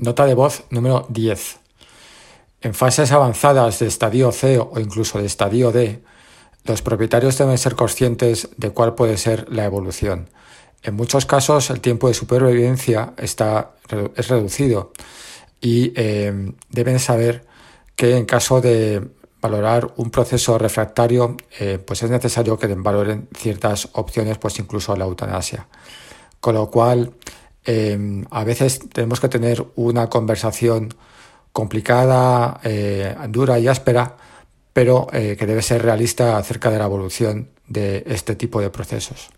Nota de voz número 10. En fases avanzadas de estadio C o incluso de estadio D, los propietarios deben ser conscientes de cuál puede ser la evolución. En muchos casos el tiempo de supervivencia está, es reducido y eh, deben saber que en caso de valorar un proceso refractario, eh, pues es necesario que valoren ciertas opciones, pues incluso la eutanasia. Con lo cual, eh, a veces tenemos que tener una conversación complicada, eh, dura y áspera, pero eh, que debe ser realista acerca de la evolución de este tipo de procesos.